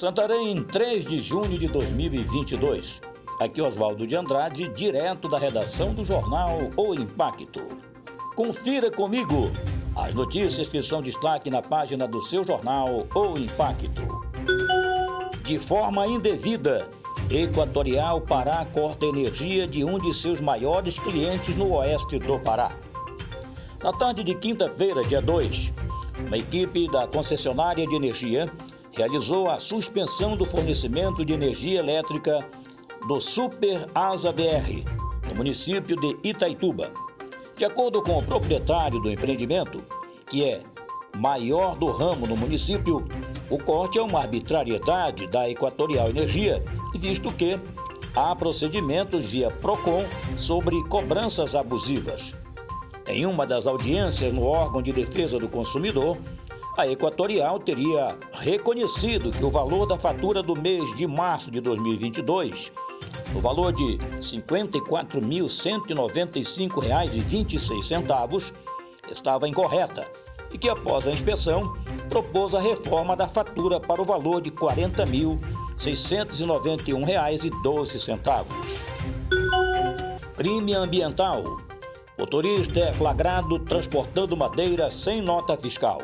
Santarém, em 3 de junho de 2022. Aqui Oswaldo de Andrade, direto da redação do jornal O Impacto. Confira comigo as notícias que são destaque na página do seu jornal O Impacto. De forma indevida, Equatorial Pará corta energia de um de seus maiores clientes no oeste do Pará. Na tarde de quinta-feira, dia 2, uma equipe da concessionária de energia realizou a suspensão do fornecimento de energia elétrica do Super Asa BR, no município de Itaituba. De acordo com o proprietário do empreendimento, que é maior do ramo no município, o corte é uma arbitrariedade da Equatorial Energia, visto que há procedimentos via PROCON sobre cobranças abusivas. Em uma das audiências no órgão de defesa do consumidor, a Equatorial teria reconhecido que o valor da fatura do mês de março de 2022, no valor de R$ 54.195,26, estava incorreta e que, após a inspeção, propôs a reforma da fatura para o valor de R$ 40.691,12. Crime ambiental. Motorista é flagrado transportando madeira sem nota fiscal.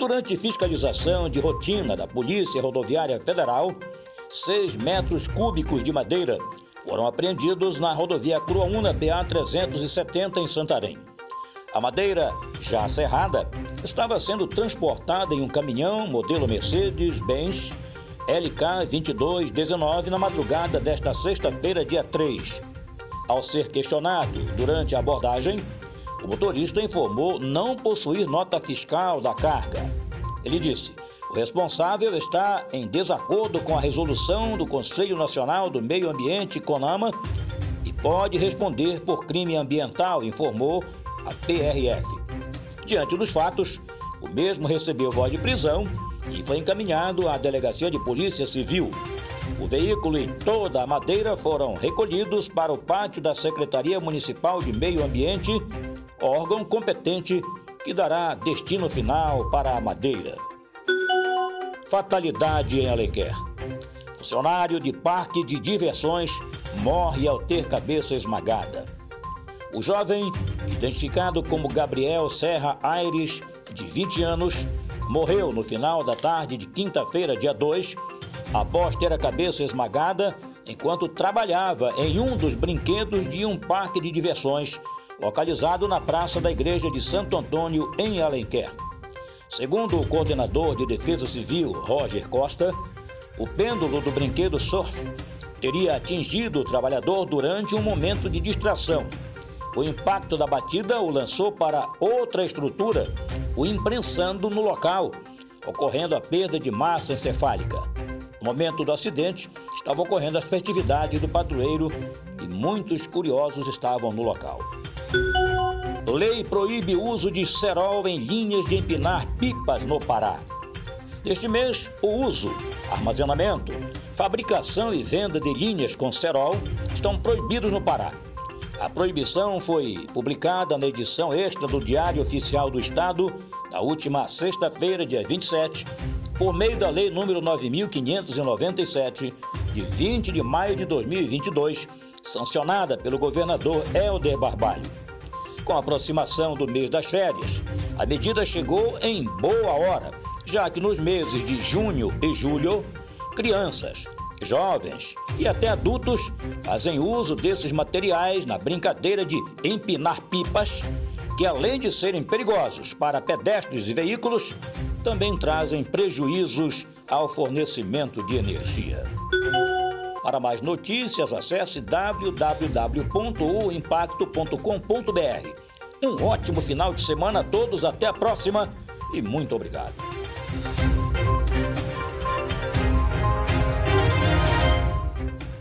Durante fiscalização de rotina da Polícia Rodoviária Federal, 6 metros cúbicos de madeira foram apreendidos na rodovia Cruaúna BA 370 em Santarém. A madeira, já serrada, estava sendo transportada em um caminhão modelo Mercedes-Benz LK 2219 na madrugada desta sexta-feira, dia 3. Ao ser questionado durante a abordagem, o motorista informou não possuir nota fiscal da carga. Ele disse: o responsável está em desacordo com a resolução do Conselho Nacional do Meio Ambiente, CONAMA, e pode responder por crime ambiental, informou a PRF. Diante dos fatos, o mesmo recebeu voz de prisão e foi encaminhado à Delegacia de Polícia Civil. O veículo e toda a madeira foram recolhidos para o pátio da Secretaria Municipal de Meio Ambiente órgão competente que dará destino final para a madeira. Fatalidade em Alenquer. Funcionário de parque de diversões morre ao ter cabeça esmagada. O jovem, identificado como Gabriel Serra Aires, de 20 anos, morreu no final da tarde de quinta-feira, dia 2, após ter a cabeça esmagada enquanto trabalhava em um dos brinquedos de um parque de diversões localizado na Praça da Igreja de Santo Antônio, em Alenquer. Segundo o coordenador de Defesa Civil, Roger Costa, o pêndulo do brinquedo surf teria atingido o trabalhador durante um momento de distração. O impacto da batida o lançou para outra estrutura, o imprensando no local, ocorrendo a perda de massa encefálica. No momento do acidente, estavam ocorrendo as festividades do padroeiro e muitos curiosos estavam no local. Lei proíbe o uso de cerol em linhas de empinar pipas no Pará. Neste mês, o uso, armazenamento, fabricação e venda de linhas com cerol estão proibidos no Pará. A proibição foi publicada na edição extra do Diário Oficial do Estado na última sexta-feira, dia 27, por meio da Lei número 9597, de 20 de maio de 2022, sancionada pelo governador Helder Barbalho. Com a aproximação do mês das férias, a medida chegou em boa hora, já que nos meses de junho e julho, crianças, jovens e até adultos fazem uso desses materiais na brincadeira de empinar pipas, que além de serem perigosos para pedestres e veículos, também trazem prejuízos ao fornecimento de energia. Para mais notícias, acesse www.uimpacto.com.br. Um ótimo final de semana a todos, até a próxima e muito obrigado.